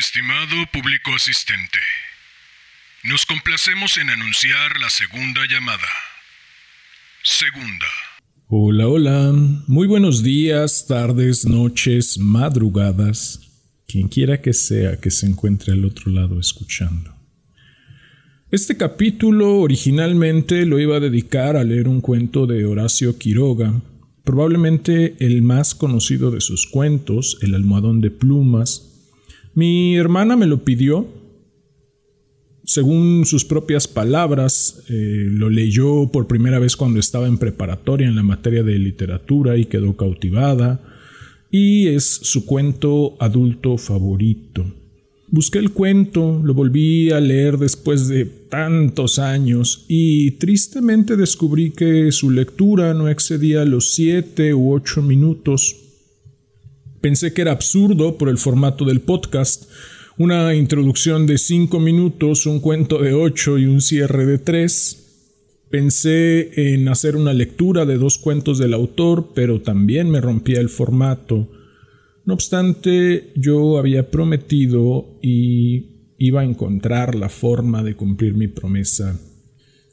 Estimado público asistente, nos complacemos en anunciar la segunda llamada. Segunda. Hola, hola. Muy buenos días, tardes, noches, madrugadas. Quien quiera que sea que se encuentre al otro lado escuchando. Este capítulo originalmente lo iba a dedicar a leer un cuento de Horacio Quiroga, probablemente el más conocido de sus cuentos, El almohadón de plumas, mi hermana me lo pidió. Según sus propias palabras, eh, lo leyó por primera vez cuando estaba en preparatoria en la materia de literatura y quedó cautivada. Y es su cuento adulto favorito. Busqué el cuento, lo volví a leer después de tantos años y tristemente descubrí que su lectura no excedía los siete u ocho minutos Pensé que era absurdo por el formato del podcast. Una introducción de cinco minutos, un cuento de ocho y un cierre de tres. Pensé en hacer una lectura de dos cuentos del autor, pero también me rompía el formato. No obstante, yo había prometido y iba a encontrar la forma de cumplir mi promesa.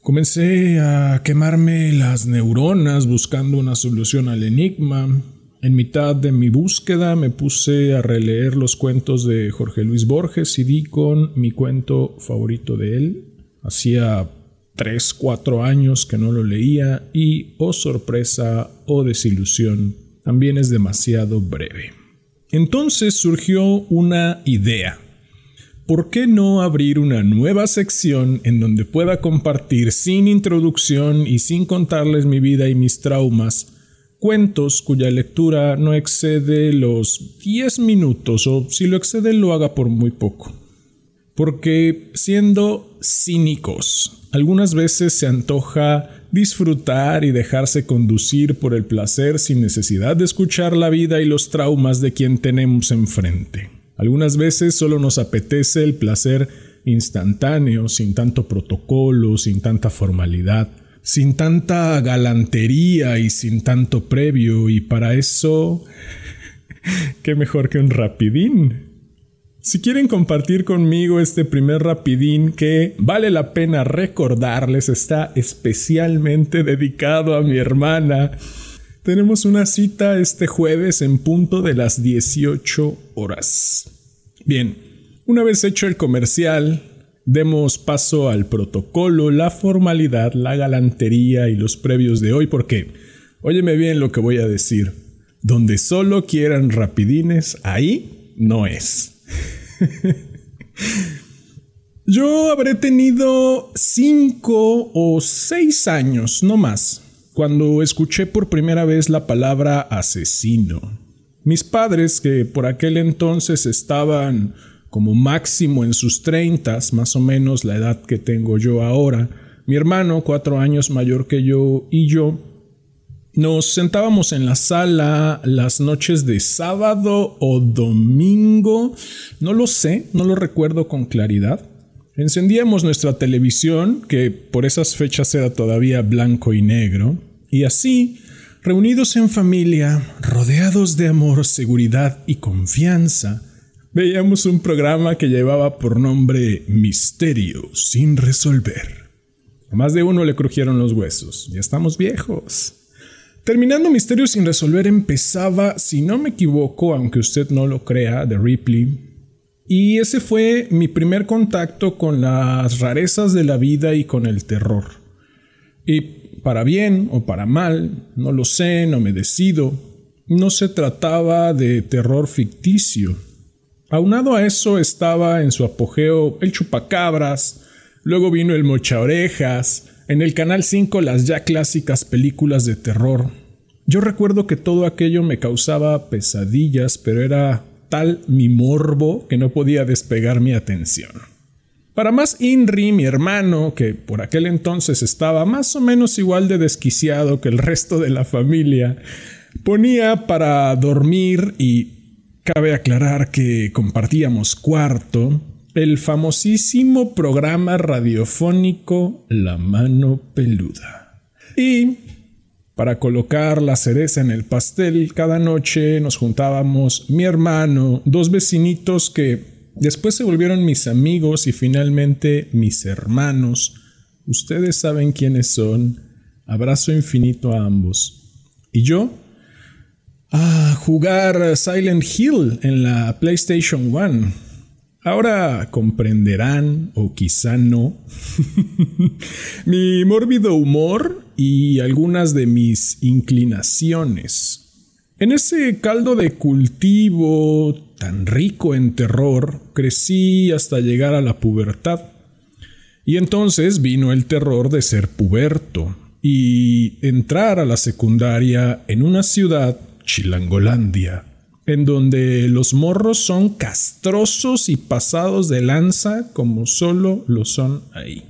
Comencé a quemarme las neuronas buscando una solución al enigma. En mitad de mi búsqueda me puse a releer los cuentos de Jorge Luis Borges y di con mi cuento favorito de él. Hacía 3, 4 años que no lo leía y, oh sorpresa, oh desilusión, también es demasiado breve. Entonces surgió una idea. ¿Por qué no abrir una nueva sección en donde pueda compartir sin introducción y sin contarles mi vida y mis traumas cuentos cuya lectura no excede los 10 minutos o si lo excede lo haga por muy poco. Porque siendo cínicos, algunas veces se antoja disfrutar y dejarse conducir por el placer sin necesidad de escuchar la vida y los traumas de quien tenemos enfrente. Algunas veces solo nos apetece el placer instantáneo, sin tanto protocolo, sin tanta formalidad sin tanta galantería y sin tanto previo, y para eso, qué mejor que un rapidín. Si quieren compartir conmigo este primer rapidín que vale la pena recordarles está especialmente dedicado a mi hermana, tenemos una cita este jueves en punto de las 18 horas. Bien, una vez hecho el comercial, Demos paso al protocolo, la formalidad, la galantería y los previos de hoy porque, óyeme bien lo que voy a decir, donde solo quieran rapidines, ahí no es. Yo habré tenido cinco o seis años, no más, cuando escuché por primera vez la palabra asesino. Mis padres, que por aquel entonces estaban como máximo en sus treintas, más o menos la edad que tengo yo ahora. Mi hermano, cuatro años mayor que yo, y yo nos sentábamos en la sala las noches de sábado o domingo, no lo sé, no lo recuerdo con claridad. Encendíamos nuestra televisión, que por esas fechas era todavía blanco y negro, y así, reunidos en familia, rodeados de amor, seguridad y confianza, veíamos un programa que llevaba por nombre Misterio sin resolver. A más de uno le crujieron los huesos. Ya estamos viejos. Terminando Misterio sin resolver empezaba, si no me equivoco, aunque usted no lo crea, de Ripley. Y ese fue mi primer contacto con las rarezas de la vida y con el terror. Y para bien o para mal, no lo sé, no me decido. No se trataba de terror ficticio, Aunado a eso estaba en su apogeo el chupacabras, luego vino el mocha orejas, en el Canal 5 las ya clásicas películas de terror. Yo recuerdo que todo aquello me causaba pesadillas, pero era tal mi morbo que no podía despegar mi atención. Para más Inri, mi hermano, que por aquel entonces estaba más o menos igual de desquiciado que el resto de la familia, ponía para dormir y Cabe aclarar que compartíamos cuarto el famosísimo programa radiofónico La mano peluda. Y para colocar la cereza en el pastel, cada noche nos juntábamos mi hermano, dos vecinitos que Después se volvieron mis amigos y finalmente mis hermanos. Ustedes saben quiénes son. Abrazo infinito a ambos. ¿Y yo? A jugar Silent Hill en la PlayStation 1. Ahora comprenderán, o quizá no, mi mórbido humor y algunas de mis inclinaciones. En ese caldo de cultivo tan rico en terror, crecí hasta llegar a la pubertad. Y entonces vino el terror de ser puberto y entrar a la secundaria en una ciudad, Chilangolandia, en donde los morros son castrosos y pasados de lanza como solo lo son ahí.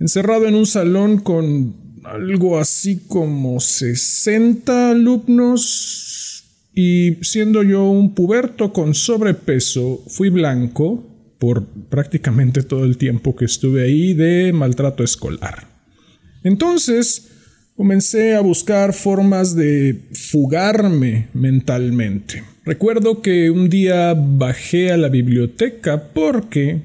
Encerrado en un salón con algo así como 60 alumnos y siendo yo un puberto con sobrepeso, fui blanco por prácticamente todo el tiempo que estuve ahí de maltrato escolar. Entonces, comencé a buscar formas de fugarme mentalmente. Recuerdo que un día bajé a la biblioteca porque,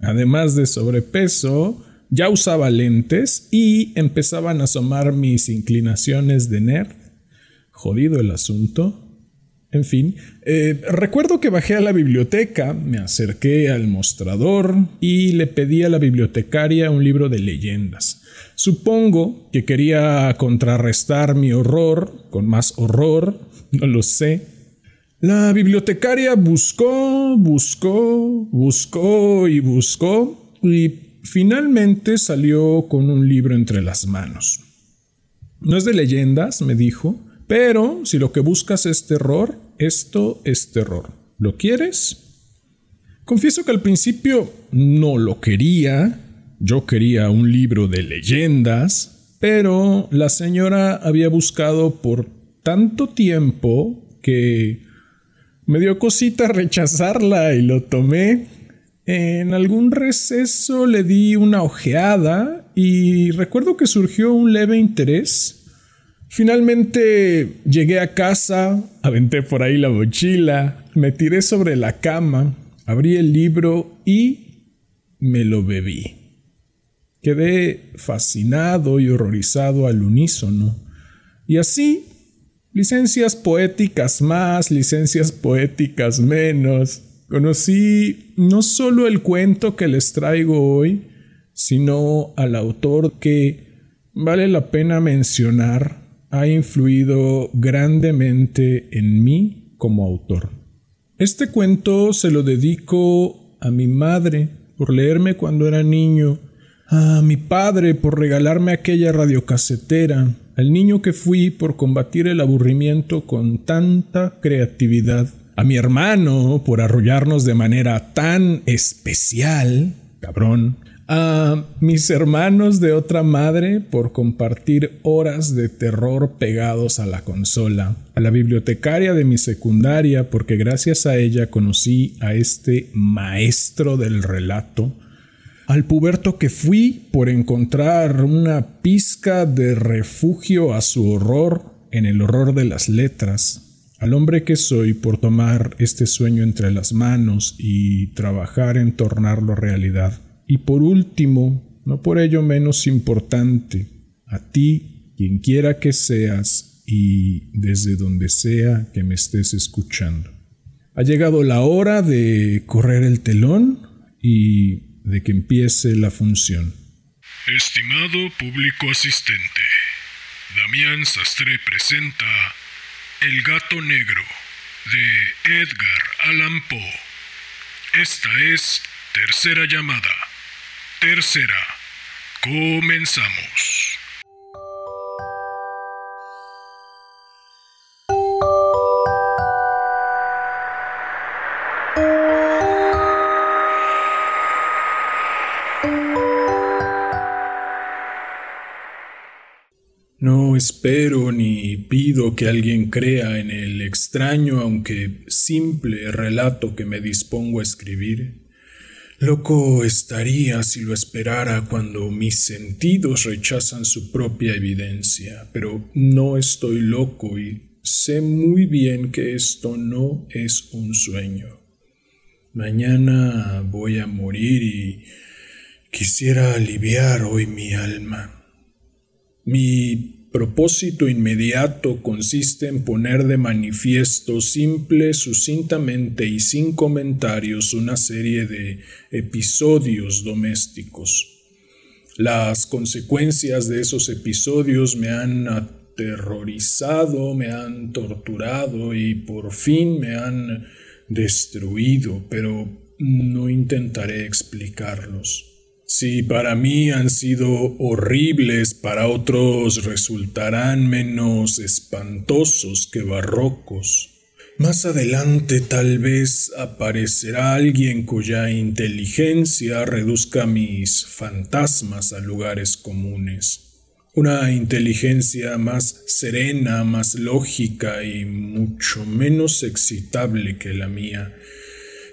además de sobrepeso, ya usaba lentes y empezaban a asomar mis inclinaciones de nerd. Jodido el asunto. En fin, eh, recuerdo que bajé a la biblioteca, me acerqué al mostrador y le pedí a la bibliotecaria un libro de leyendas. Supongo que quería contrarrestar mi horror con más horror, no lo sé. La bibliotecaria buscó, buscó, buscó y buscó y Finalmente salió con un libro entre las manos. No es de leyendas, me dijo, pero si lo que buscas es terror, esto es terror. ¿Lo quieres? Confieso que al principio no lo quería, yo quería un libro de leyendas, pero la señora había buscado por tanto tiempo que me dio cosita rechazarla y lo tomé en algún receso le di una ojeada y recuerdo que surgió un leve interés. Finalmente llegué a casa, aventé por ahí la mochila, me tiré sobre la cama, abrí el libro y me lo bebí. Quedé fascinado y horrorizado al unísono. Y así, licencias poéticas más, licencias poéticas menos, Conocí no solo el cuento que les traigo hoy, sino al autor que, vale la pena mencionar, ha influido grandemente en mí como autor. Este cuento se lo dedico a mi madre por leerme cuando era niño, a mi padre por regalarme aquella radiocasetera, al niño que fui por combatir el aburrimiento con tanta creatividad. A mi hermano por arrollarnos de manera tan especial, cabrón, a mis hermanos de otra madre por compartir horas de terror pegados a la consola, a la bibliotecaria de mi secundaria porque gracias a ella conocí a este maestro del relato, al puberto que fui por encontrar una pizca de refugio a su horror en el horror de las letras, al hombre que soy por tomar este sueño entre las manos y trabajar en tornarlo realidad. Y por último, no por ello menos importante, a ti, quien quiera que seas y desde donde sea que me estés escuchando. Ha llegado la hora de correr el telón y de que empiece la función. Estimado público asistente, Damián Sastre presenta el gato negro de Edgar Allan Poe. Esta es tercera llamada. Tercera. Comenzamos. Espero ni pido que alguien crea en el extraño aunque simple relato que me dispongo a escribir. Loco estaría si lo esperara cuando mis sentidos rechazan su propia evidencia, pero no estoy loco y sé muy bien que esto no es un sueño. Mañana voy a morir y quisiera aliviar hoy mi alma. Mi propósito inmediato consiste en poner de manifiesto simple, sucintamente y sin comentarios una serie de episodios domésticos. Las consecuencias de esos episodios me han aterrorizado, me han torturado y por fin me han destruido, pero no intentaré explicarlos. Si para mí han sido horribles, para otros resultarán menos espantosos que barrocos. Más adelante tal vez aparecerá alguien cuya inteligencia reduzca mis fantasmas a lugares comunes una inteligencia más serena, más lógica y mucho menos excitable que la mía,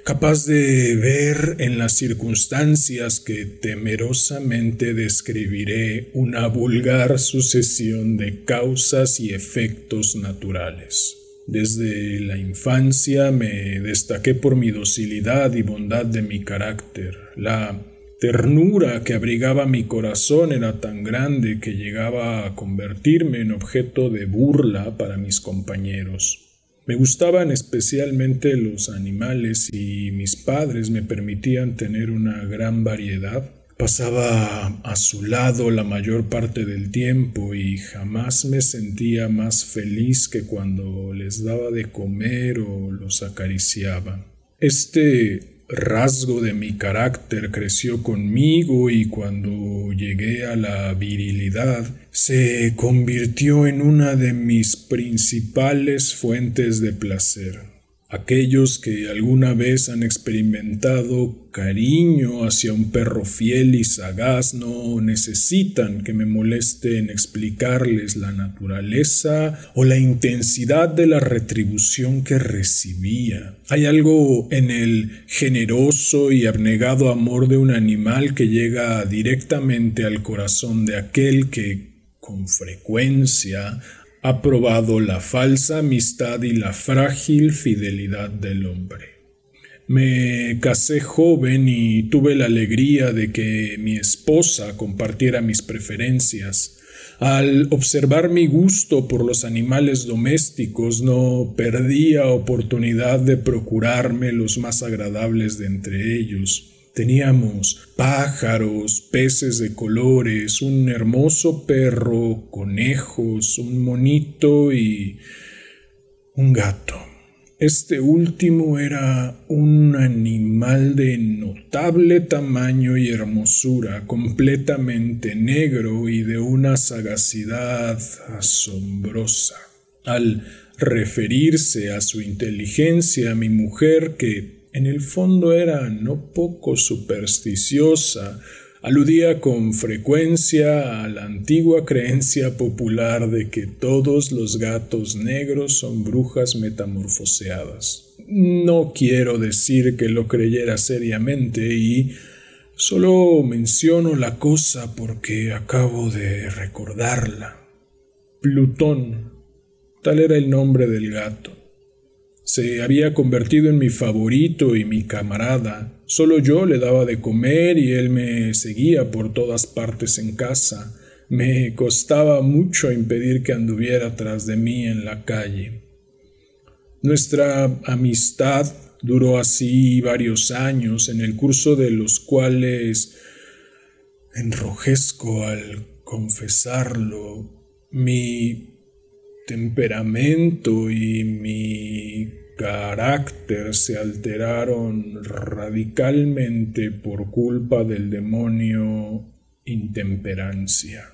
capaz de ver en las circunstancias que temerosamente describiré una vulgar sucesión de causas y efectos naturales. Desde la infancia me destaqué por mi docilidad y bondad de mi carácter, la ternura que abrigaba mi corazón era tan grande que llegaba a convertirme en objeto de burla para mis compañeros. Me gustaban especialmente los animales y mis padres me permitían tener una gran variedad. Pasaba a su lado la mayor parte del tiempo y jamás me sentía más feliz que cuando les daba de comer o los acariciaba. Este rasgo de mi carácter creció conmigo y cuando llegué a la virilidad se convirtió en una de mis principales fuentes de placer. Aquellos que alguna vez han experimentado cariño hacia un perro fiel y sagaz no necesitan que me moleste en explicarles la naturaleza o la intensidad de la retribución que recibía. Hay algo en el generoso y abnegado amor de un animal que llega directamente al corazón de aquel que con frecuencia ha probado la falsa amistad y la frágil fidelidad del hombre. Me casé joven y tuve la alegría de que mi esposa compartiera mis preferencias. Al observar mi gusto por los animales domésticos no perdía oportunidad de procurarme los más agradables de entre ellos. Teníamos pájaros, peces de colores, un hermoso perro, conejos, un monito y un gato. Este último era un animal de notable tamaño y hermosura, completamente negro y de una sagacidad asombrosa. Al referirse a su inteligencia, mi mujer, que en el fondo era no poco supersticiosa, aludía con frecuencia a la antigua creencia popular de que todos los gatos negros son brujas metamorfoseadas. No quiero decir que lo creyera seriamente y solo menciono la cosa porque acabo de recordarla. Plutón, tal era el nombre del gato. Se había convertido en mi favorito y mi camarada. Solo yo le daba de comer y él me seguía por todas partes en casa. Me costaba mucho impedir que anduviera tras de mí en la calle. Nuestra amistad duró así varios años, en el curso de los cuales enrojezco al confesarlo. Mi temperamento y mi carácter se alteraron radicalmente por culpa del demonio intemperancia.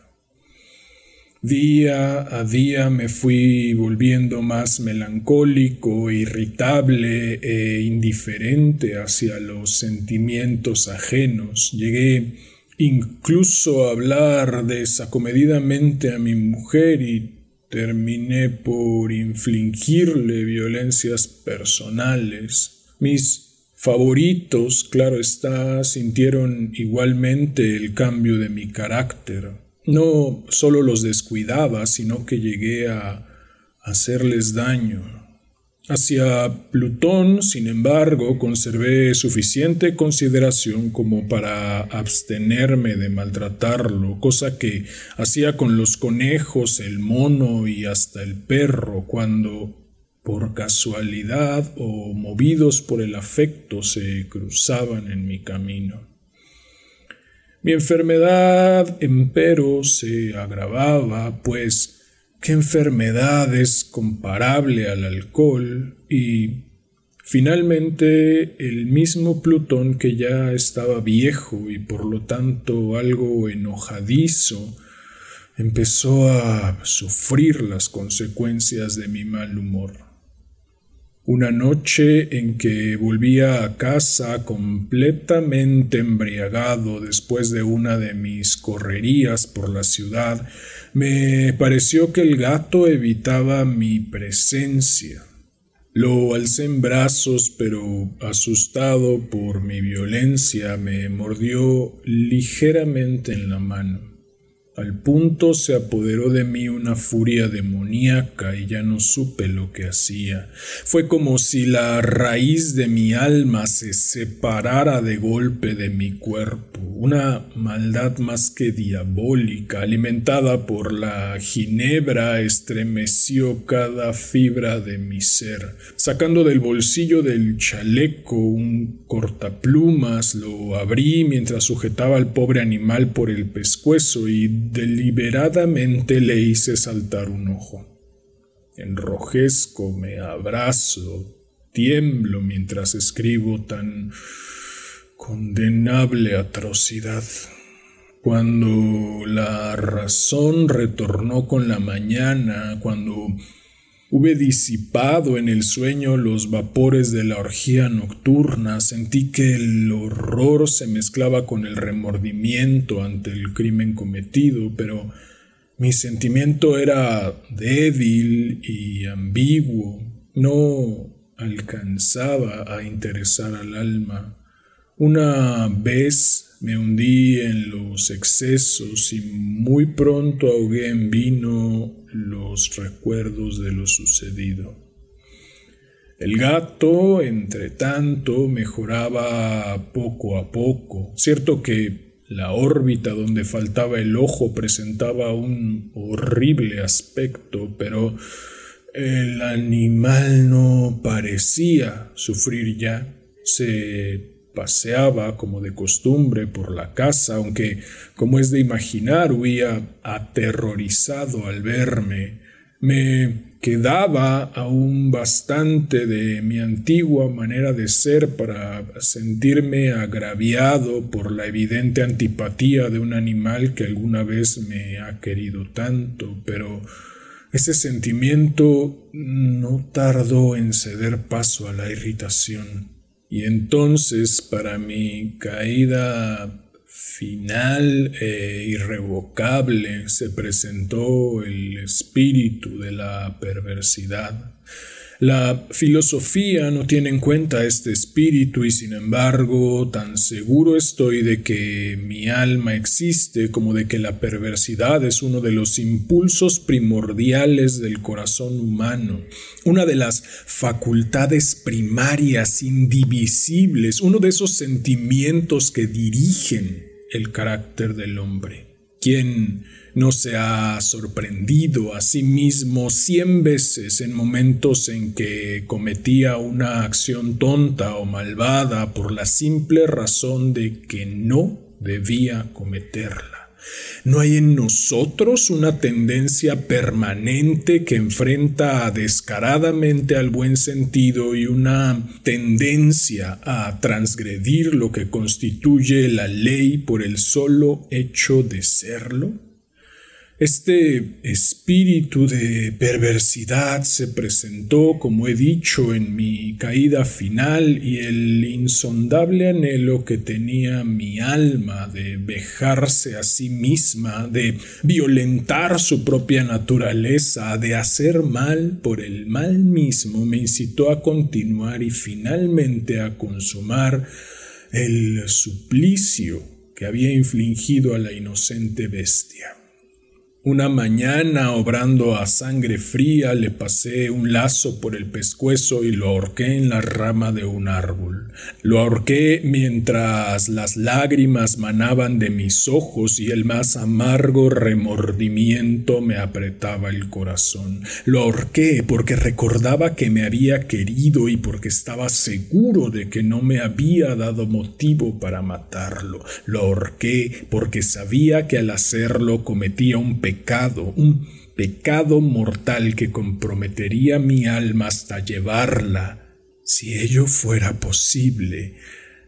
Día a día me fui volviendo más melancólico, irritable e indiferente hacia los sentimientos ajenos. Llegué incluso a hablar desacomedidamente a mi mujer y terminé por infligirle violencias personales. Mis favoritos, claro está, sintieron igualmente el cambio de mi carácter. No solo los descuidaba, sino que llegué a hacerles daño. Hacia Plutón, sin embargo, conservé suficiente consideración como para abstenerme de maltratarlo, cosa que hacía con los conejos, el mono y hasta el perro cuando, por casualidad o movidos por el afecto, se cruzaban en mi camino. Mi enfermedad, empero, se agravaba, pues ¿Qué enfermedad es comparable al alcohol? Y finalmente el mismo Plutón que ya estaba viejo y por lo tanto algo enojadizo, empezó a sufrir las consecuencias de mi mal humor. Una noche en que volvía a casa completamente embriagado después de una de mis correrías por la ciudad, me pareció que el gato evitaba mi presencia. Lo alcé en brazos, pero asustado por mi violencia me mordió ligeramente en la mano. Al punto se apoderó de mí una furia demoníaca y ya no supe lo que hacía. Fue como si la raíz de mi alma se separara de golpe de mi cuerpo, una maldad más que diabólica, alimentada por la ginebra, estremeció cada fibra de mi ser. Sacando del bolsillo del chaleco un cortaplumas, lo abrí mientras sujetaba al pobre animal por el pescuezo y deliberadamente le hice saltar un ojo. Enrojezco, me abrazo, tiemblo mientras escribo tan condenable atrocidad. Cuando la razón retornó con la mañana, cuando Hube disipado en el sueño los vapores de la orgía nocturna, sentí que el horror se mezclaba con el remordimiento ante el crimen cometido, pero mi sentimiento era débil y ambiguo, no alcanzaba a interesar al alma. Una vez me hundí en los excesos y muy pronto ahogué en vino los recuerdos de lo sucedido. El gato, entre tanto, mejoraba poco a poco. Cierto que la órbita donde faltaba el ojo presentaba un horrible aspecto, pero el animal no parecía sufrir ya. Se paseaba como de costumbre por la casa, aunque, como es de imaginar, huía aterrorizado al verme. Me quedaba aún bastante de mi antigua manera de ser para sentirme agraviado por la evidente antipatía de un animal que alguna vez me ha querido tanto, pero ese sentimiento no tardó en ceder paso a la irritación. Y entonces para mi caída final e irrevocable se presentó el espíritu de la perversidad la filosofía no tiene en cuenta este espíritu y sin embargo tan seguro estoy de que mi alma existe como de que la perversidad es uno de los impulsos primordiales del corazón humano, una de las facultades primarias indivisibles, uno de esos sentimientos que dirigen el carácter del hombre. Quien no se ha sorprendido a sí mismo cien veces en momentos en que cometía una acción tonta o malvada por la simple razón de que no debía cometerla. ¿No hay en nosotros una tendencia permanente que enfrenta descaradamente al buen sentido y una tendencia a transgredir lo que constituye la ley por el solo hecho de serlo? Este espíritu de perversidad se presentó, como he dicho, en mi caída final y el insondable anhelo que tenía mi alma de vejarse a sí misma, de violentar su propia naturaleza, de hacer mal por el mal mismo, me incitó a continuar y finalmente a consumar el suplicio que había infligido a la inocente bestia. Una mañana, obrando a sangre fría, le pasé un lazo por el pescuezo y lo ahorqué en la rama de un árbol. Lo ahorqué mientras las lágrimas manaban de mis ojos y el más amargo remordimiento me apretaba el corazón. Lo ahorqué porque recordaba que me había querido y porque estaba seguro de que no me había dado motivo para matarlo. Lo ahorqué porque sabía que al hacerlo cometía un pecado pecado, un pecado mortal que comprometería mi alma hasta llevarla, si ello fuera posible,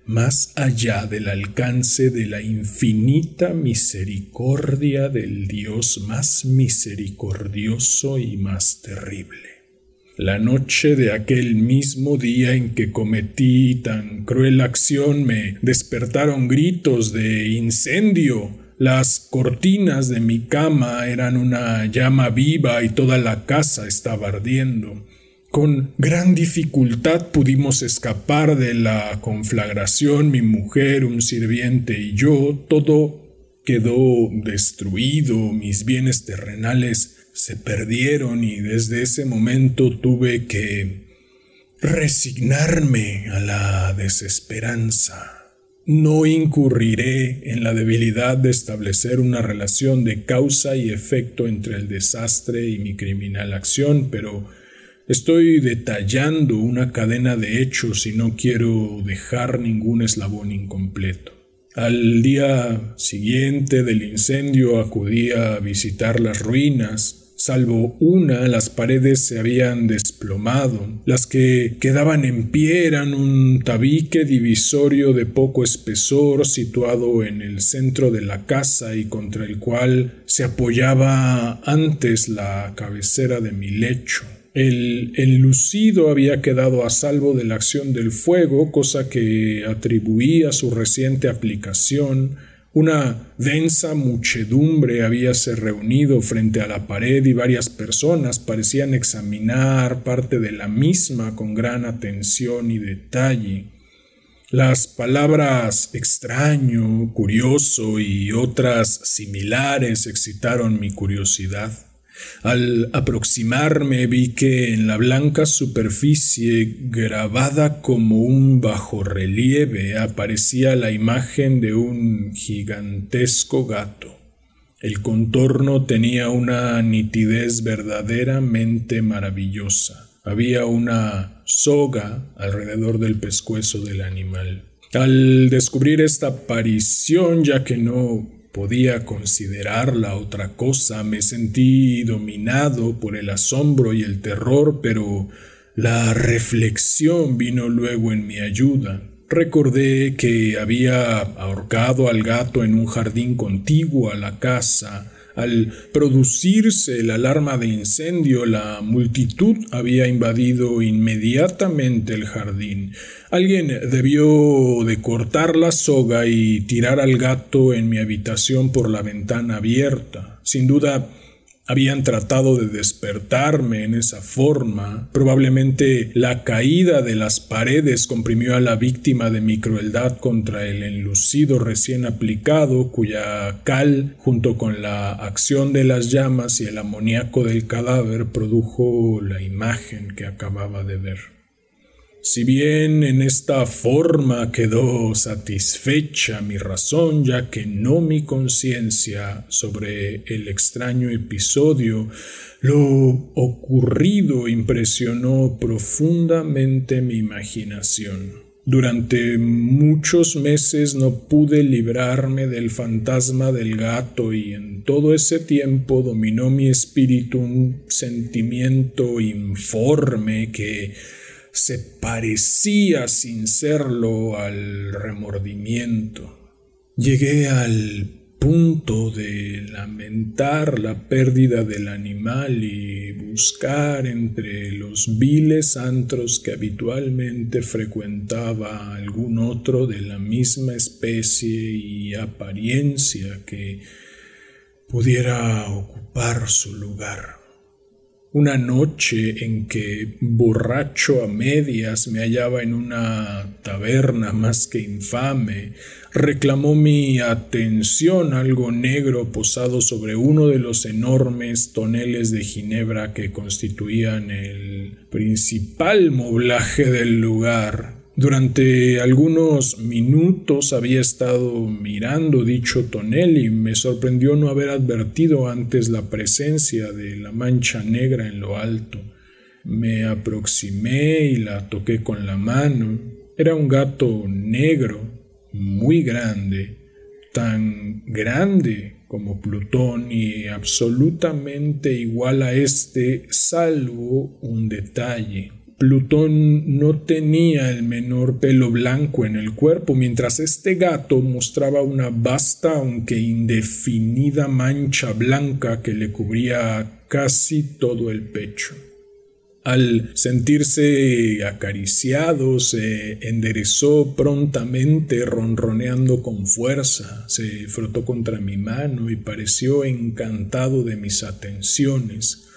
más allá del alcance de la infinita misericordia del Dios más misericordioso y más terrible. La noche de aquel mismo día en que cometí tan cruel acción me despertaron gritos de incendio, las cortinas de mi cama eran una llama viva y toda la casa estaba ardiendo. Con gran dificultad pudimos escapar de la conflagración, mi mujer, un sirviente y yo. Todo quedó destruido, mis bienes terrenales se perdieron y desde ese momento tuve que resignarme a la desesperanza. No incurriré en la debilidad de establecer una relación de causa y efecto entre el desastre y mi criminal acción, pero estoy detallando una cadena de hechos y no quiero dejar ningún eslabón incompleto. Al día siguiente del incendio acudí a visitar las ruinas, Salvo una, las paredes se habían desplomado. Las que quedaban en pie eran un tabique divisorio de poco espesor situado en el centro de la casa y contra el cual se apoyaba antes la cabecera de mi lecho. El enlucido había quedado a salvo de la acción del fuego, cosa que atribuía a su reciente aplicación una densa muchedumbre habíase reunido frente a la pared y varias personas parecían examinar parte de la misma con gran atención y detalle. Las palabras extraño, curioso y otras similares excitaron mi curiosidad. Al aproximarme vi que en la blanca superficie, grabada como un bajorrelieve, aparecía la imagen de un gigantesco gato. El contorno tenía una nitidez verdaderamente maravillosa. Había una soga alrededor del pescuezo del animal. Al descubrir esta aparición, ya que no podía considerarla otra cosa, me sentí dominado por el asombro y el terror, pero la reflexión vino luego en mi ayuda. Recordé que había ahorcado al gato en un jardín contiguo a la casa, al producirse la alarma de incendio, la multitud había invadido inmediatamente el jardín. Alguien debió de cortar la soga y tirar al gato en mi habitación por la ventana abierta. Sin duda, habían tratado de despertarme en esa forma. Probablemente la caída de las paredes comprimió a la víctima de mi crueldad contra el enlucido recién aplicado, cuya cal, junto con la acción de las llamas y el amoníaco del cadáver, produjo la imagen que acababa de ver. Si bien en esta forma quedó satisfecha mi razón, ya que no mi conciencia sobre el extraño episodio, lo ocurrido impresionó profundamente mi imaginación. Durante muchos meses no pude librarme del fantasma del gato y en todo ese tiempo dominó mi espíritu un sentimiento informe que se parecía sin serlo al remordimiento. Llegué al punto de lamentar la pérdida del animal y buscar entre los viles antros que habitualmente frecuentaba algún otro de la misma especie y apariencia que pudiera ocupar su lugar. Una noche en que, borracho a medias, me hallaba en una taberna más que infame, reclamó mi atención algo negro posado sobre uno de los enormes toneles de ginebra que constituían el principal moblaje del lugar. Durante algunos minutos había estado mirando dicho tonel y me sorprendió no haber advertido antes la presencia de la mancha negra en lo alto. Me aproximé y la toqué con la mano. Era un gato negro, muy grande, tan grande como Plutón y absolutamente igual a este, salvo un detalle. Plutón no tenía el menor pelo blanco en el cuerpo, mientras este gato mostraba una vasta aunque indefinida mancha blanca que le cubría casi todo el pecho. Al sentirse acariciado, se enderezó prontamente, ronroneando con fuerza, se frotó contra mi mano y pareció encantado de mis atenciones.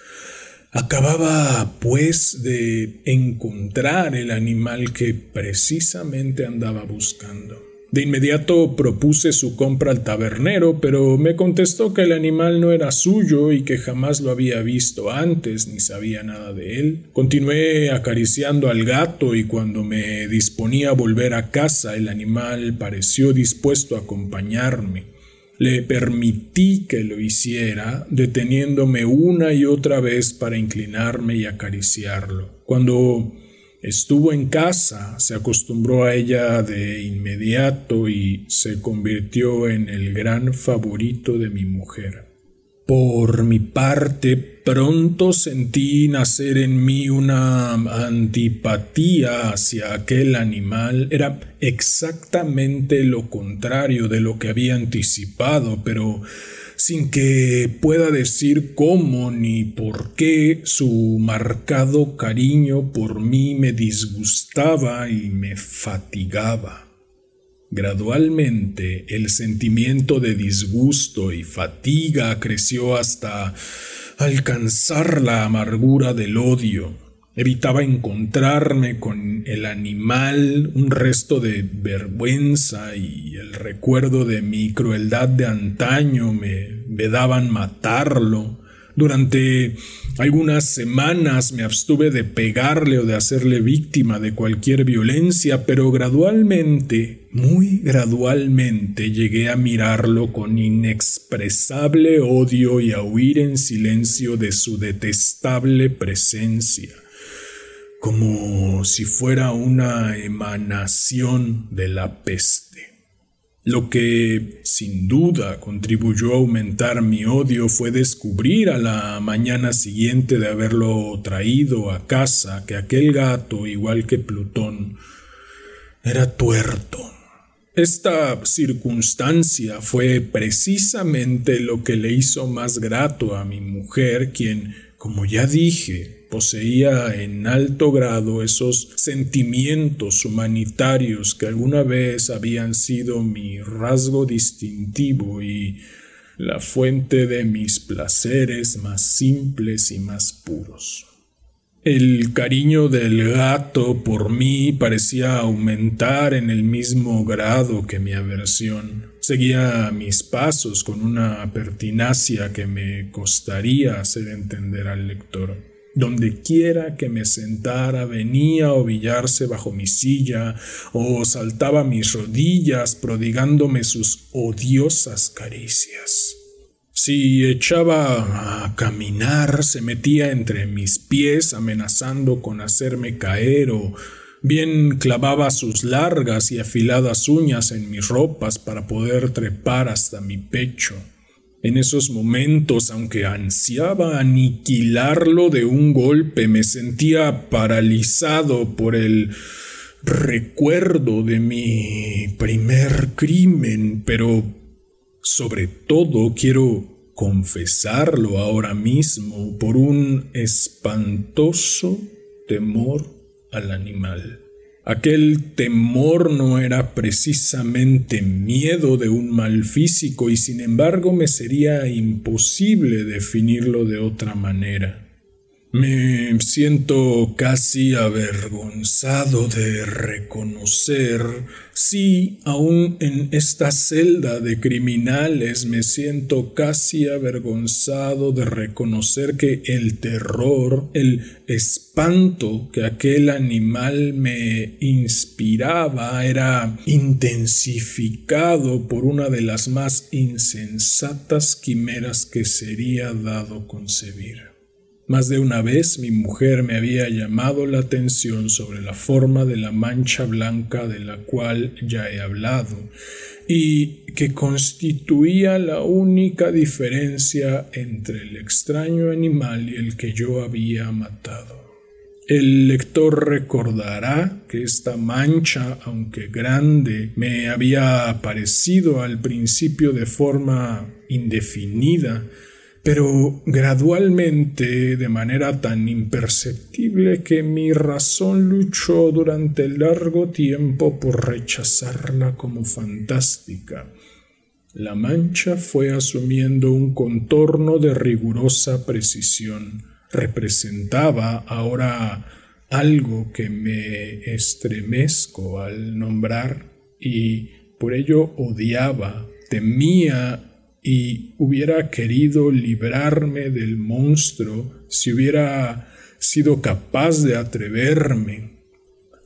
Acababa, pues, de encontrar el animal que precisamente andaba buscando. De inmediato propuse su compra al tabernero, pero me contestó que el animal no era suyo y que jamás lo había visto antes ni sabía nada de él. Continué acariciando al gato y cuando me disponía a volver a casa el animal pareció dispuesto a acompañarme. Le permití que lo hiciera, deteniéndome una y otra vez para inclinarme y acariciarlo. Cuando estuvo en casa, se acostumbró a ella de inmediato y se convirtió en el gran favorito de mi mujer. Por mi parte, pronto sentí nacer en mí una antipatía hacia aquel animal. Era exactamente lo contrario de lo que había anticipado, pero sin que pueda decir cómo ni por qué su marcado cariño por mí me disgustaba y me fatigaba. Gradualmente el sentimiento de disgusto y fatiga creció hasta alcanzar la amargura del odio. Evitaba encontrarme con el animal, un resto de vergüenza y el recuerdo de mi crueldad de antaño me vedaban matarlo. Durante algunas semanas me abstuve de pegarle o de hacerle víctima de cualquier violencia, pero gradualmente, muy gradualmente, llegué a mirarlo con inexpresable odio y a huir en silencio de su detestable presencia, como si fuera una emanación de la peste. Lo que sin duda contribuyó a aumentar mi odio fue descubrir a la mañana siguiente de haberlo traído a casa que aquel gato, igual que Plutón, era tuerto. Esta circunstancia fue precisamente lo que le hizo más grato a mi mujer, quien, como ya dije, poseía en alto grado esos sentimientos humanitarios que alguna vez habían sido mi rasgo distintivo y la fuente de mis placeres más simples y más puros. El cariño del gato por mí parecía aumentar en el mismo grado que mi aversión. Seguía mis pasos con una pertinacia que me costaría hacer entender al lector. Donde quiera que me sentara venía a ovillarse bajo mi silla o saltaba mis rodillas prodigándome sus odiosas caricias. Si echaba a caminar, se metía entre mis pies amenazando con hacerme caer o bien clavaba sus largas y afiladas uñas en mis ropas para poder trepar hasta mi pecho. En esos momentos, aunque ansiaba aniquilarlo de un golpe, me sentía paralizado por el recuerdo de mi primer crimen, pero sobre todo quiero confesarlo ahora mismo por un espantoso temor al animal. Aquel temor no era precisamente miedo de un mal físico y sin embargo me sería imposible definirlo de otra manera. Me siento casi avergonzado de reconocer, sí, aún en esta celda de criminales me siento casi avergonzado de reconocer que el terror, el espanto que aquel animal me inspiraba era intensificado por una de las más insensatas quimeras que sería dado concebir. Más de una vez mi mujer me había llamado la atención sobre la forma de la mancha blanca de la cual ya he hablado, y que constituía la única diferencia entre el extraño animal y el que yo había matado. El lector recordará que esta mancha, aunque grande, me había aparecido al principio de forma indefinida, pero gradualmente de manera tan imperceptible que mi razón luchó durante largo tiempo por rechazarla como fantástica. La mancha fue asumiendo un contorno de rigurosa precisión. Representaba ahora algo que me estremezco al nombrar y por ello odiaba, temía y hubiera querido librarme del monstruo si hubiera sido capaz de atreverme.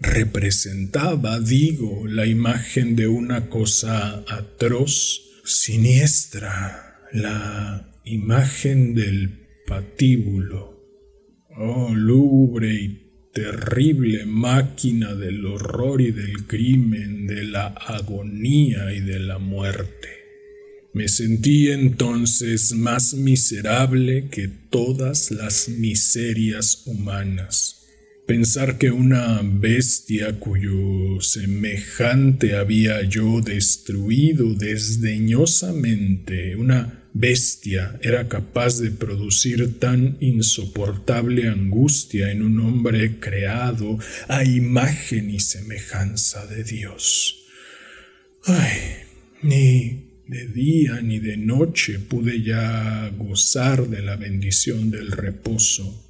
Representaba, digo, la imagen de una cosa atroz, siniestra, la imagen del patíbulo. Oh, lúgubre y terrible máquina del horror y del crimen, de la agonía y de la muerte. Me sentí entonces más miserable que todas las miserias humanas. Pensar que una bestia cuyo semejante había yo destruido desdeñosamente, una bestia era capaz de producir tan insoportable angustia en un hombre creado a imagen y semejanza de Dios. Ay, ni de día ni de noche pude ya gozar de la bendición del reposo.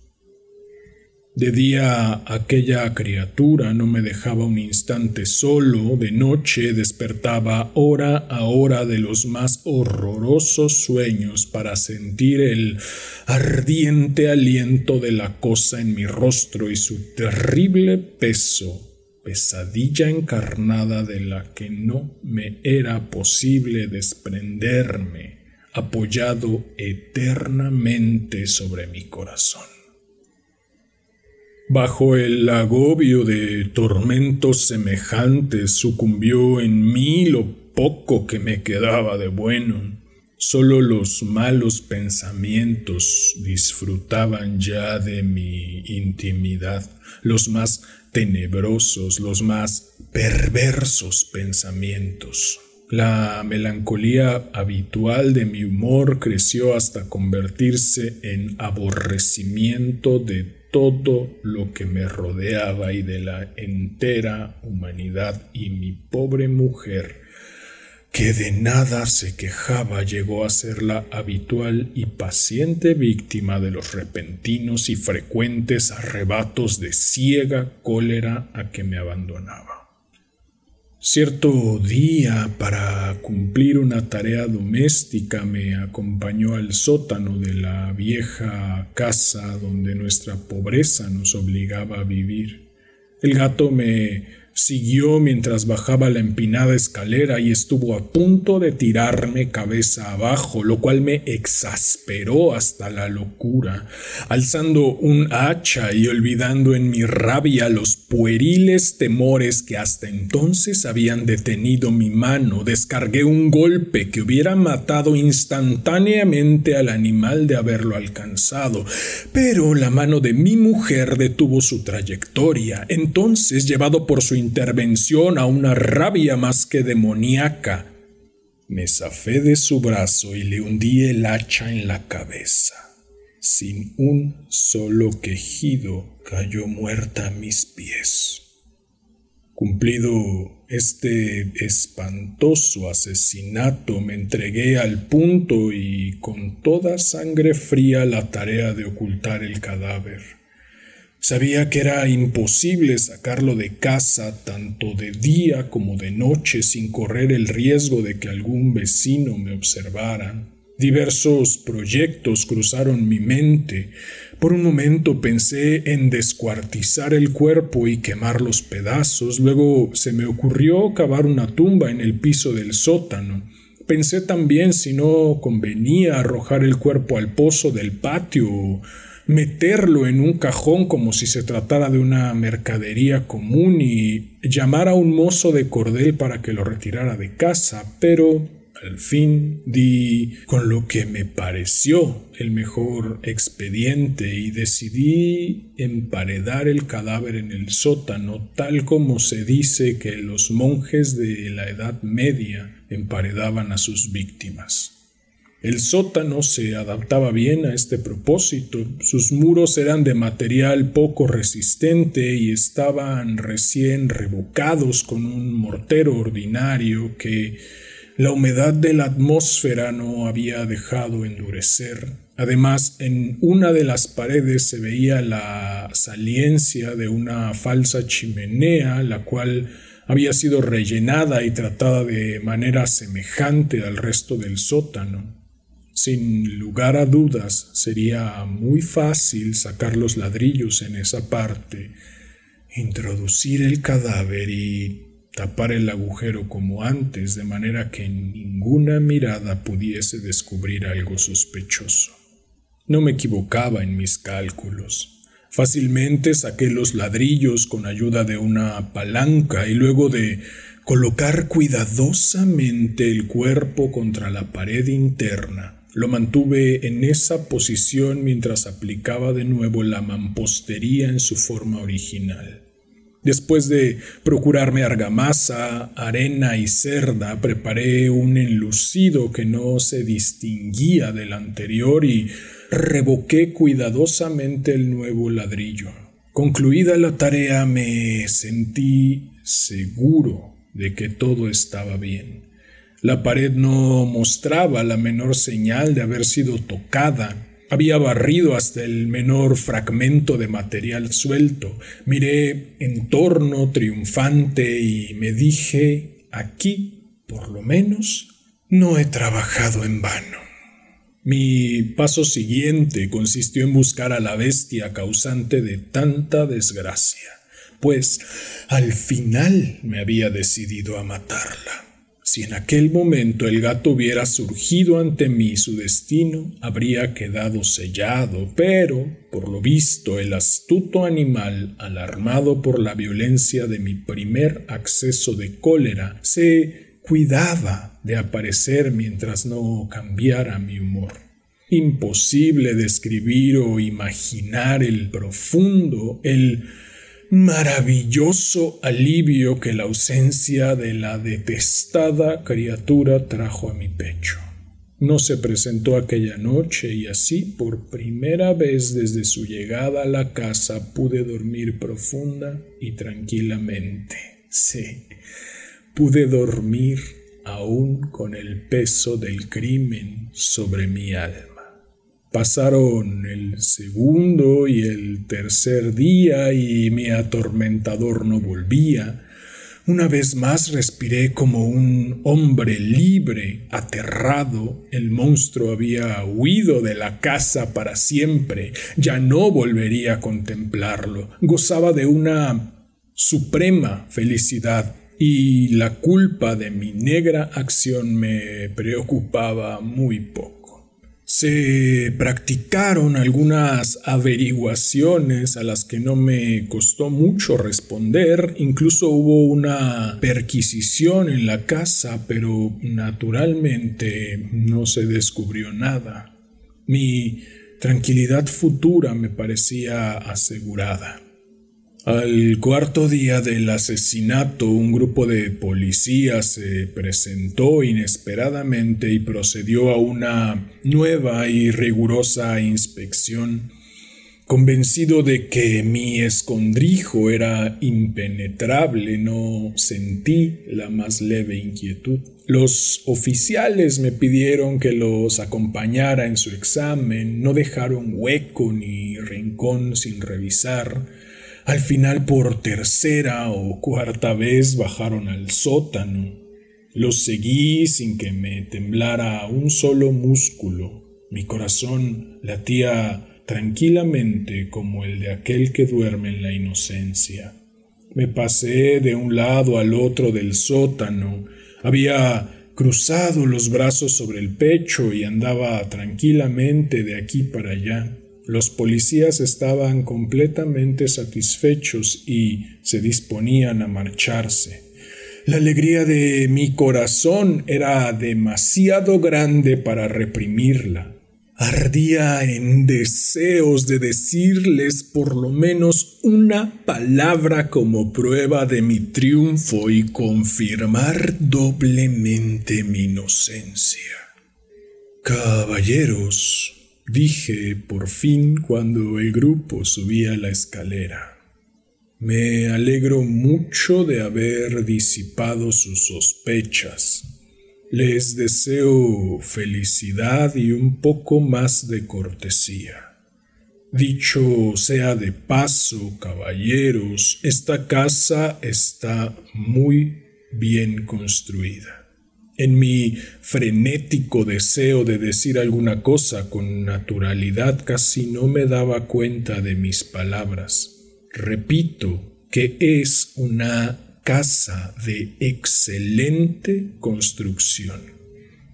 De día aquella criatura no me dejaba un instante solo, de noche despertaba hora a hora de los más horrorosos sueños para sentir el ardiente aliento de la cosa en mi rostro y su terrible peso pesadilla encarnada de la que no me era posible desprenderme, apoyado eternamente sobre mi corazón. Bajo el agobio de tormentos semejantes sucumbió en mí lo poco que me quedaba de bueno. Solo los malos pensamientos disfrutaban ya de mi intimidad, los más tenebrosos, los más perversos pensamientos. La melancolía habitual de mi humor creció hasta convertirse en aborrecimiento de todo lo que me rodeaba y de la entera humanidad y mi pobre mujer que de nada se quejaba llegó a ser la habitual y paciente víctima de los repentinos y frecuentes arrebatos de ciega cólera a que me abandonaba. Cierto día, para cumplir una tarea doméstica, me acompañó al sótano de la vieja casa donde nuestra pobreza nos obligaba a vivir. El gato me Siguió mientras bajaba la empinada escalera y estuvo a punto de tirarme cabeza abajo, lo cual me exasperó hasta la locura. Alzando un hacha y olvidando en mi rabia los pueriles temores que hasta entonces habían detenido mi mano, descargué un golpe que hubiera matado instantáneamente al animal de haberlo alcanzado. Pero la mano de mi mujer detuvo su trayectoria. Entonces, llevado por su intervención a una rabia más que demoníaca. Me zafé de su brazo y le hundí el hacha en la cabeza. Sin un solo quejido cayó muerta a mis pies. Cumplido este espantoso asesinato, me entregué al punto y con toda sangre fría la tarea de ocultar el cadáver. Sabía que era imposible sacarlo de casa tanto de día como de noche sin correr el riesgo de que algún vecino me observara. Diversos proyectos cruzaron mi mente. Por un momento pensé en descuartizar el cuerpo y quemar los pedazos. Luego se me ocurrió cavar una tumba en el piso del sótano. Pensé también si no convenía arrojar el cuerpo al pozo del patio meterlo en un cajón como si se tratara de una mercadería común y llamar a un mozo de cordel para que lo retirara de casa, pero al fin di con lo que me pareció el mejor expediente y decidí emparedar el cadáver en el sótano tal como se dice que los monjes de la Edad Media emparedaban a sus víctimas. El sótano se adaptaba bien a este propósito. Sus muros eran de material poco resistente y estaban recién revocados con un mortero ordinario que la humedad de la atmósfera no había dejado endurecer. Además, en una de las paredes se veía la saliencia de una falsa chimenea, la cual había sido rellenada y tratada de manera semejante al resto del sótano. Sin lugar a dudas, sería muy fácil sacar los ladrillos en esa parte, introducir el cadáver y tapar el agujero como antes, de manera que ninguna mirada pudiese descubrir algo sospechoso. No me equivocaba en mis cálculos. Fácilmente saqué los ladrillos con ayuda de una palanca y luego de colocar cuidadosamente el cuerpo contra la pared interna, lo mantuve en esa posición mientras aplicaba de nuevo la mampostería en su forma original. Después de procurarme argamasa, arena y cerda, preparé un enlucido que no se distinguía del anterior y revoqué cuidadosamente el nuevo ladrillo. Concluida la tarea me sentí seguro de que todo estaba bien. La pared no mostraba la menor señal de haber sido tocada había barrido hasta el menor fragmento de material suelto. Miré en torno triunfante y me dije, aquí, por lo menos, no he trabajado en vano. Mi paso siguiente consistió en buscar a la bestia causante de tanta desgracia, pues al final me había decidido a matarla. Si en aquel momento el gato hubiera surgido ante mí, su destino habría quedado sellado, pero, por lo visto, el astuto animal, alarmado por la violencia de mi primer acceso de cólera, se cuidaba de aparecer mientras no cambiara mi humor. Imposible describir o imaginar el profundo, el maravilloso alivio que la ausencia de la detestada criatura trajo a mi pecho. No se presentó aquella noche y así por primera vez desde su llegada a la casa pude dormir profunda y tranquilamente. Sí, pude dormir aún con el peso del crimen sobre mi alma. Pasaron el segundo y el tercer día y mi atormentador no volvía. Una vez más respiré como un hombre libre, aterrado. El monstruo había huido de la casa para siempre. Ya no volvería a contemplarlo. Gozaba de una suprema felicidad y la culpa de mi negra acción me preocupaba muy poco. Se practicaron algunas averiguaciones a las que no me costó mucho responder, incluso hubo una perquisición en la casa, pero naturalmente no se descubrió nada. Mi tranquilidad futura me parecía asegurada. Al cuarto día del asesinato, un grupo de policías se presentó inesperadamente y procedió a una nueva y rigurosa inspección. Convencido de que mi escondrijo era impenetrable, no sentí la más leve inquietud. Los oficiales me pidieron que los acompañara en su examen, no dejaron hueco ni rincón sin revisar. Al final por tercera o cuarta vez bajaron al sótano. Los seguí sin que me temblara un solo músculo. Mi corazón latía tranquilamente como el de aquel que duerme en la inocencia. Me pasé de un lado al otro del sótano, había cruzado los brazos sobre el pecho y andaba tranquilamente de aquí para allá. Los policías estaban completamente satisfechos y se disponían a marcharse. La alegría de mi corazón era demasiado grande para reprimirla. Ardía en deseos de decirles por lo menos una palabra como prueba de mi triunfo y confirmar doblemente mi inocencia. Caballeros, dije por fin cuando el grupo subía la escalera. Me alegro mucho de haber disipado sus sospechas. Les deseo felicidad y un poco más de cortesía. Dicho sea de paso, caballeros, esta casa está muy bien construida. En mi frenético deseo de decir alguna cosa con naturalidad casi no me daba cuenta de mis palabras. Repito que es una casa de excelente construcción.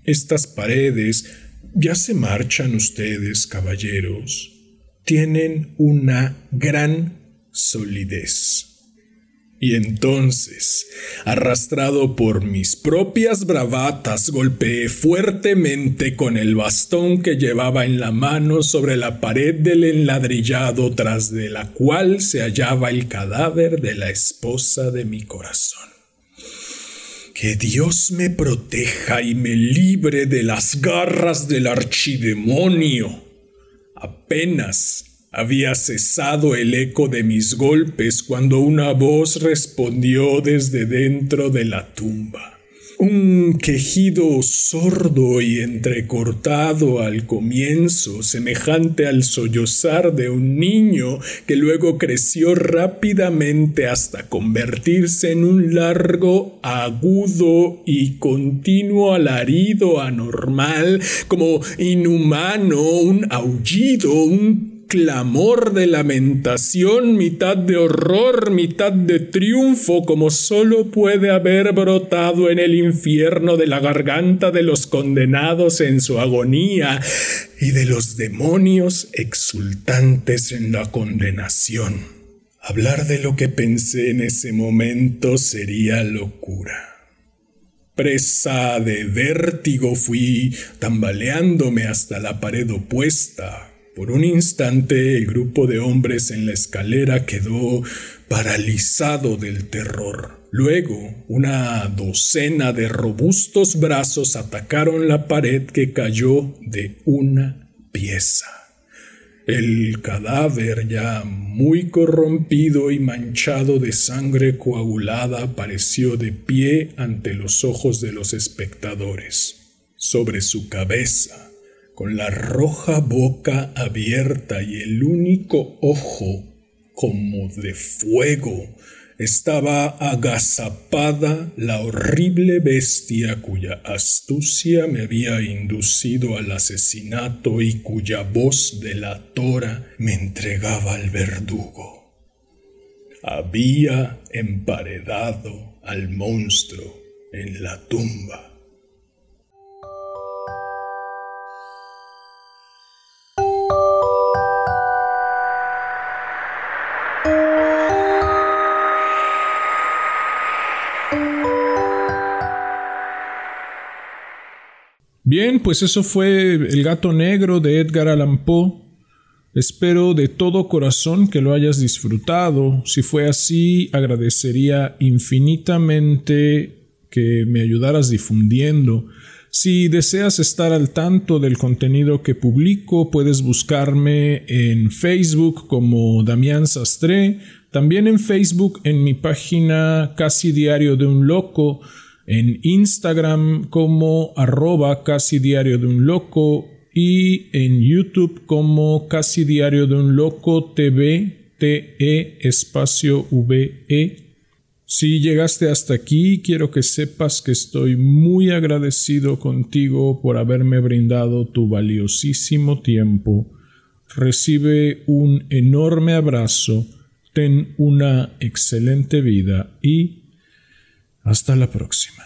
Estas paredes, ya se marchan ustedes, caballeros, tienen una gran solidez. Y entonces, arrastrado por mis propias bravatas, golpeé fuertemente con el bastón que llevaba en la mano sobre la pared del enladrillado tras de la cual se hallaba el cadáver de la esposa de mi corazón. Que Dios me proteja y me libre de las garras del archidemonio. Apenas había cesado el eco de mis golpes cuando una voz respondió desde dentro de la tumba. Un quejido sordo y entrecortado al comienzo, semejante al sollozar de un niño que luego creció rápidamente hasta convertirse en un largo, agudo y continuo alarido anormal, como inhumano, un aullido, un clamor de lamentación, mitad de horror, mitad de triunfo, como sólo puede haber brotado en el infierno de la garganta de los condenados en su agonía y de los demonios exultantes en la condenación. Hablar de lo que pensé en ese momento sería locura. Presa de vértigo fui tambaleándome hasta la pared opuesta, por un instante el grupo de hombres en la escalera quedó paralizado del terror. Luego, una docena de robustos brazos atacaron la pared que cayó de una pieza. El cadáver, ya muy corrompido y manchado de sangre coagulada, apareció de pie ante los ojos de los espectadores. Sobre su cabeza, con la roja boca abierta y el único ojo como de fuego, estaba agazapada la horrible bestia cuya astucia me había inducido al asesinato y cuya voz delatora me entregaba al verdugo. Había emparedado al monstruo en la tumba. Bien, pues eso fue El gato negro de Edgar Allan Poe. Espero de todo corazón que lo hayas disfrutado. Si fue así, agradecería infinitamente que me ayudaras difundiendo. Si deseas estar al tanto del contenido que publico, puedes buscarme en Facebook como Damián Sastre, también en Facebook en mi página Casi Diario de un Loco, en Instagram como arroba Casi Diario de un Loco y en YouTube como Casi Diario de un Loco TV, TE espacio VE. Si llegaste hasta aquí, quiero que sepas que estoy muy agradecido contigo por haberme brindado tu valiosísimo tiempo. Recibe un enorme abrazo, ten una excelente vida y hasta la próxima.